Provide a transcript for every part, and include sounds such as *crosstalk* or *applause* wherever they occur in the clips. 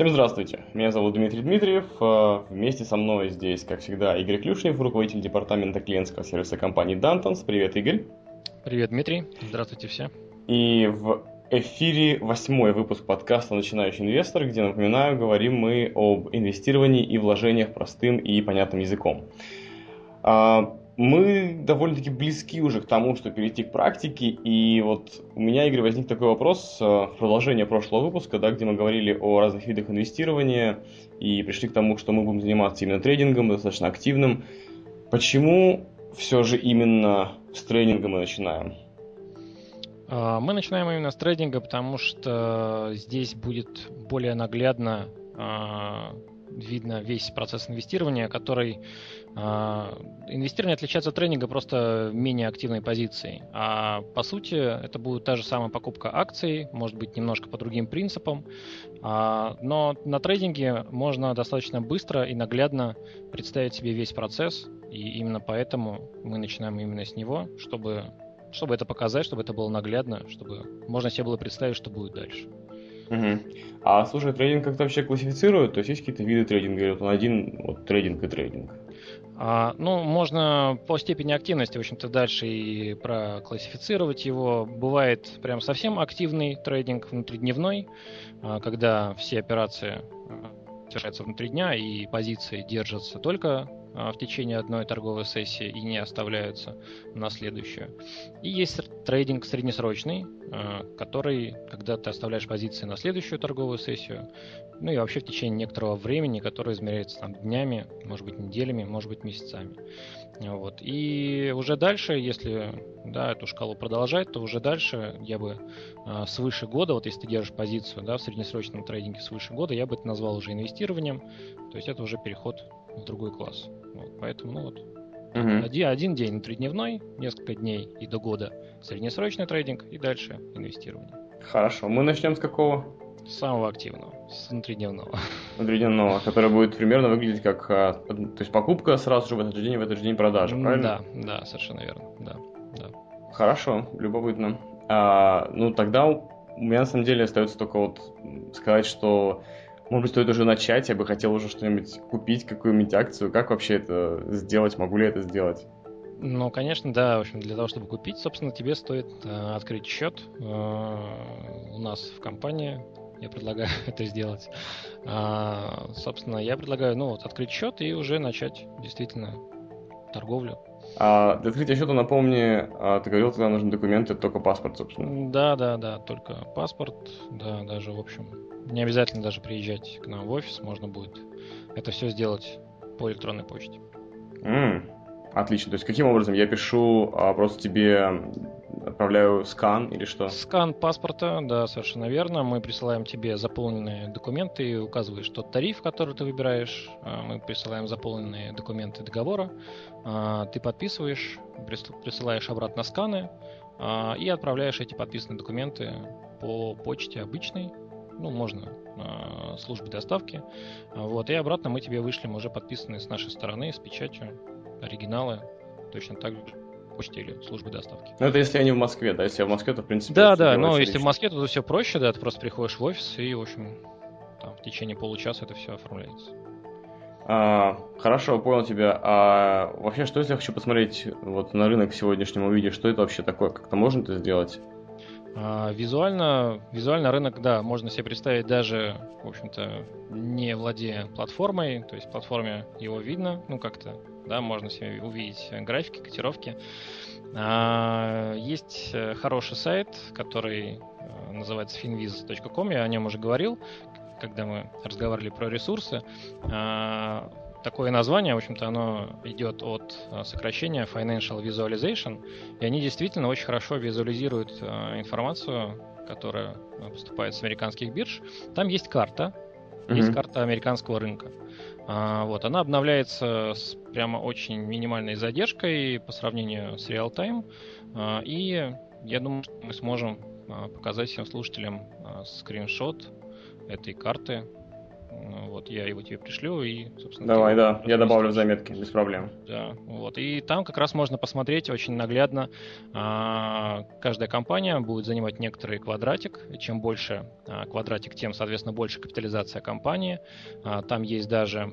Всем здравствуйте, меня зовут Дмитрий Дмитриев, э, вместе со мной здесь, как всегда, Игорь Клюшнев, руководитель департамента клиентского сервиса компании Dantons. Привет, Игорь. Привет, Дмитрий. Здравствуйте все. И в эфире восьмой выпуск подкаста «Начинающий инвестор», где, напоминаю, говорим мы об инвестировании и вложениях простым и понятным языком. Мы довольно-таки близки уже к тому, что перейти к практике, и вот у меня, Игорь, возник такой вопрос, э, продолжение прошлого выпуска, да, где мы говорили о разных видах инвестирования и пришли к тому, что мы будем заниматься именно трейдингом, достаточно активным. Почему все же именно с трейдинга мы начинаем? А, мы начинаем именно с трейдинга, потому что здесь будет более наглядно а, видно весь процесс инвестирования, который а, инвестирование отличается от трейдинга просто менее активной позицией. А по сути это будет та же самая покупка акций, может быть немножко по другим принципам. А, но на трейдинге можно достаточно быстро и наглядно представить себе весь процесс. И именно поэтому мы начинаем именно с него, чтобы, чтобы это показать, чтобы это было наглядно, чтобы можно себе было представить, что будет дальше. Угу. А слушай, трейдинг как-то вообще классифицируют? То есть есть какие-то виды трейдинга? Вот он один, вот трейдинг и трейдинг. А, ну, можно по степени активности, в общем-то, дальше и проклассифицировать его. Бывает прям совсем активный трейдинг внутридневной, а, когда все операции а, совершаются внутри дня и позиции держатся только в течение одной торговой сессии и не оставляются на следующую. И есть трейдинг среднесрочный, а, который, когда ты оставляешь позиции на следующую торговую сессию, ну и вообще в течение некоторого времени, которое измеряется там днями, может быть неделями, может быть месяцами. Вот. И уже дальше, если да, эту шкалу продолжать, то уже дальше я бы э, свыше года, вот если ты держишь позицию да, в среднесрочном трейдинге свыше года, я бы это назвал уже инвестированием, то есть это уже переход в другой класс. Вот, поэтому, ну вот, угу. один, один день внутридневной, несколько дней и до года среднесрочный трейдинг, и дальше инвестирование. Хорошо, мы начнем с какого? С самого активного, с внутридневного. Внутридневного, который будет примерно выглядеть как, а, то есть покупка сразу же в этот же день, в этот же день продажа, правильно? Да, да, совершенно верно, да. да. Хорошо, любопытно. А, ну, тогда у меня на самом деле остается только вот сказать, что может быть, стоит уже начать, я бы хотел уже что-нибудь купить, какую-нибудь акцию. Как вообще это сделать? Могу ли это сделать? Ну, конечно, да. В общем, для того, чтобы купить, собственно, тебе стоит э, открыть счет э, у нас в компании. Я предлагаю *laughs* это сделать. А, собственно, я предлагаю, ну, вот, открыть счет и уже начать действительно торговлю. А для открытия счета, напомни, а, ты говорил, тогда нужны документы, только паспорт, собственно. Да, да, да, только паспорт, да, даже, в общем, не обязательно даже приезжать к нам в офис, можно будет это все сделать по электронной почте. Mm, отлично. То есть каким образом я пишу, а просто тебе отправляю скан или что? Скан паспорта, да, совершенно верно. Мы присылаем тебе заполненные документы, указываешь тот тариф, который ты выбираешь. А, мы присылаем заполненные документы договора. А, ты подписываешь, присылаешь обратно сканы а, и отправляешь эти подписанные документы по почте обычной ну, можно э, службы доставки. Вот, и обратно мы тебе вышлем уже подписанные с нашей стороны, с печатью, оригиналы, точно так же почте или службы доставки. Ну, это если они в Москве, да? Если я в Москве, то, в принципе... Да, да, но если в Москве, то все проще, да, ты просто приходишь в офис и, в общем, там, в течение получаса это все оформляется. А, хорошо, понял тебя. А вообще, что если я хочу посмотреть вот на рынок в сегодняшнем виде, что это вообще такое? Как-то можно это сделать? А, визуально, визуально рынок, да, можно себе представить даже, в общем-то, не владея платформой, то есть в платформе его видно, ну как-то, да, можно себе увидеть графики, котировки. А, есть э, хороший сайт, который э, называется finviz.com, я о нем уже говорил, когда мы разговаривали про ресурсы. А, такое название, в общем-то, оно идет от э, сокращения Financial Visualization, и они действительно очень хорошо визуализируют э, информацию, которая э, поступает с американских бирж. Там есть карта, mm-hmm. есть карта американского рынка. А, вот, она обновляется с прямо очень минимальной задержкой по сравнению с Real Time, а, и я думаю, что мы сможем показать всем слушателям скриншот этой карты, вот я его тебе пришлю и, собственно... Давай, да, я добавлю в заметки, без проблем. Да, вот. И там как раз можно посмотреть очень наглядно. А, каждая компания будет занимать некоторый квадратик. Чем больше а, квадратик, тем, соответственно, больше капитализация компании. А, там есть даже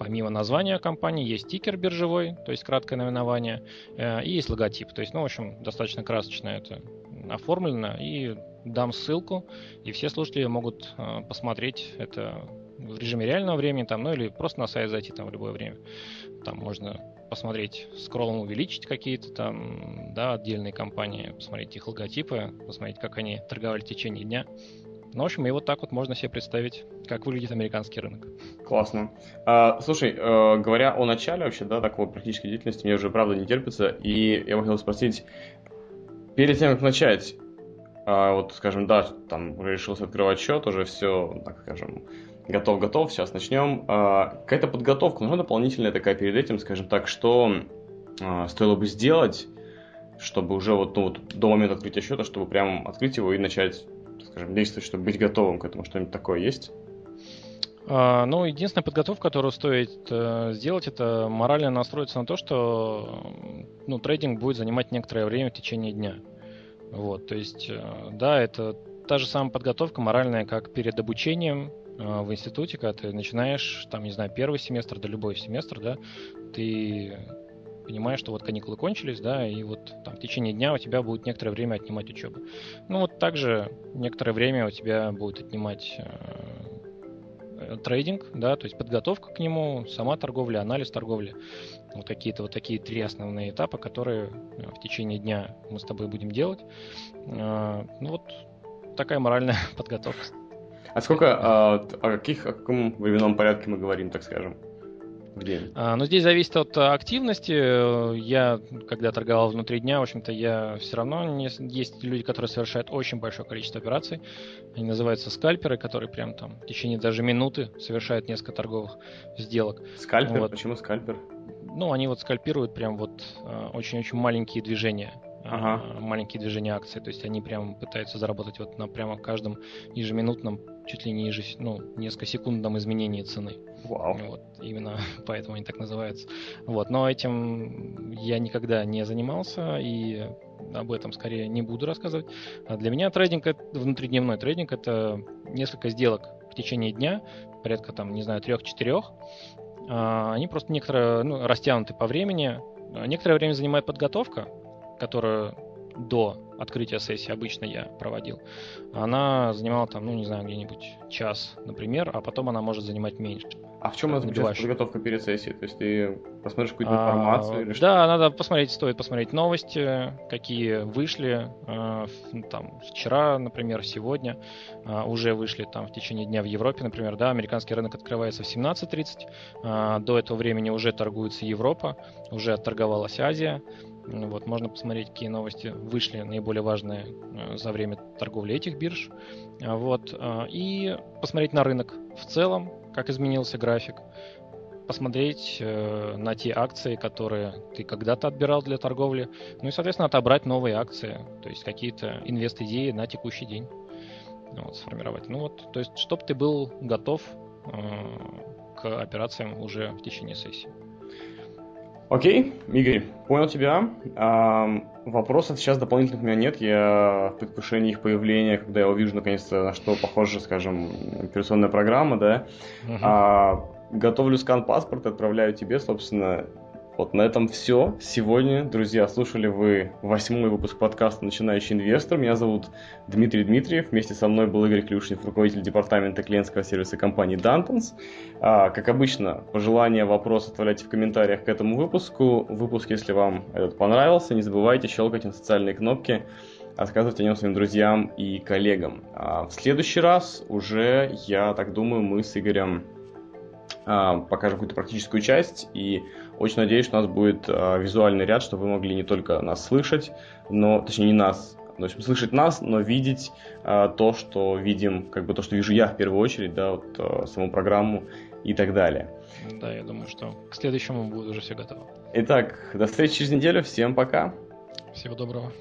помимо названия компании есть стикер биржевой, то есть краткое наименование, э, и есть логотип. То есть, ну, в общем, достаточно красочно это оформлено. И дам ссылку, и все слушатели могут э, посмотреть это в режиме реального времени, там, ну или просто на сайт зайти там в любое время. Там можно посмотреть, скроллом увеличить какие-то там, да, отдельные компании, посмотреть их логотипы, посмотреть, как они торговали в течение дня. Ну, в общем, и вот так вот можно себе представить, как выглядит американский рынок. Классно. А, слушай, э, говоря о начале вообще, да, такой практической деятельности, мне уже правда не терпится, и я хотел спросить, перед тем, как начать, а, вот, скажем, да, там решился открывать счет, уже все, так скажем, готов-готов, сейчас начнем. А, какая-то подготовка нужна дополнительная такая перед этим, скажем так, что а, стоило бы сделать, чтобы уже вот, ну, вот до момента открытия счета, чтобы прям открыть его и начать, скажем, действовать, чтобы быть готовым к этому, что-нибудь такое есть? Uh, ну, единственная подготовка, которую стоит uh, сделать, это морально настроиться на то, что ну, трейдинг будет занимать некоторое время в течение дня. Вот, то есть, э, да, это та же самая подготовка моральная, как перед обучением э, в институте, когда ты начинаешь, там, не знаю, первый семестр, да любой семестр, да, ты понимаешь, что вот каникулы кончились, да, и вот там в течение дня у тебя будет некоторое время отнимать учебу. Ну вот также некоторое время у тебя будет отнимать э, трейдинг, да, то есть подготовка к нему, сама торговля, анализ торговли. Вот какие-то вот такие три основные этапа, которые э, в течение дня мы с тобой будем делать. Э, ну вот такая моральная *laughs* подготовка. А сколько, а, о каких, о каком временном порядке мы говорим, так скажем? День? А, ну, здесь зависит от активности. Я, когда торговал внутри дня, в общем-то, я все равно... Не... Есть люди, которые совершают очень большое количество операций. Они называются скальперы, которые прям там в течение даже минуты совершают несколько торговых сделок. Скальпер? Вот. Почему скальпер? Ну, они вот скальпируют прям вот а, очень-очень маленькие движения ага. Маленькие движения акций. То есть они прямо пытаются заработать вот на прямо каждом ежеминутном, чуть ли не еже, ну, несколько секундном изменении цены. Вау. Вот, именно *laughs* поэтому они так называются. Вот, но этим я никогда не занимался и об этом скорее не буду рассказывать. А для меня трейдинг, внутридневной трейдинг, это несколько сделок в течение дня, порядка там, не знаю, трех-четырех. А, они просто некоторые, ну, растянуты по времени. Некоторое время занимает подготовка, которую до открытия сессии обычно я проводил, она занимала там, ну, не знаю, где-нибудь час, например, а потом она может занимать меньше. А в чем это заключается подготовка перед сессией? То есть ты посмотришь какую-то а, информацию а, или что? Да, надо посмотреть, стоит посмотреть новости, какие вышли э, там вчера, например, сегодня э, уже вышли там в течение дня в Европе, например, да, американский рынок открывается в 17.30, э, до этого времени уже торгуется Европа, уже отторговалась Азия, вот, можно посмотреть, какие новости вышли наиболее важные э, за время торговли этих бирж. А, вот, э, и посмотреть на рынок в целом, как изменился график. Посмотреть э, на те акции, которые ты когда-то отбирал для торговли. Ну и, соответственно, отобрать новые акции, то есть какие-то инвест-идеи на текущий день вот, сформировать. Ну вот, то есть, чтобы ты был готов к операциям уже в течение сессии. Окей, Игорь, понял тебя. А, вопросов сейчас дополнительных у меня нет. Я в предвкушении их появления, когда я увижу наконец-то, на что похожа, скажем, операционная программа, да. Uh-huh. А, готовлю скан паспорта, отправляю тебе, собственно, вот на этом все. Сегодня, друзья, слушали вы восьмой выпуск подкаста «Начинающий инвестор». Меня зовут Дмитрий Дмитриев. Вместе со мной был Игорь Клюшнев, руководитель департамента клиентского сервиса компании Dantons. А, как обычно, пожелания, вопросы оставляйте в комментариях к этому выпуску. Выпуск, если вам этот понравился, не забывайте щелкать на социальные кнопки рассказывать о нем своим друзьям и коллегам. А в следующий раз уже, я так думаю, мы с Игорем а, покажем какую-то практическую часть и очень надеюсь, что у нас будет э, визуальный ряд, чтобы вы могли не только нас слышать, но, точнее, не нас, то есть слышать нас, но видеть э, то, что видим, как бы то, что вижу я в первую очередь, да, вот э, саму программу и так далее. Да, я думаю, что к следующему будет уже все готово. Итак, до встречи через неделю. Всем пока. Всего доброго.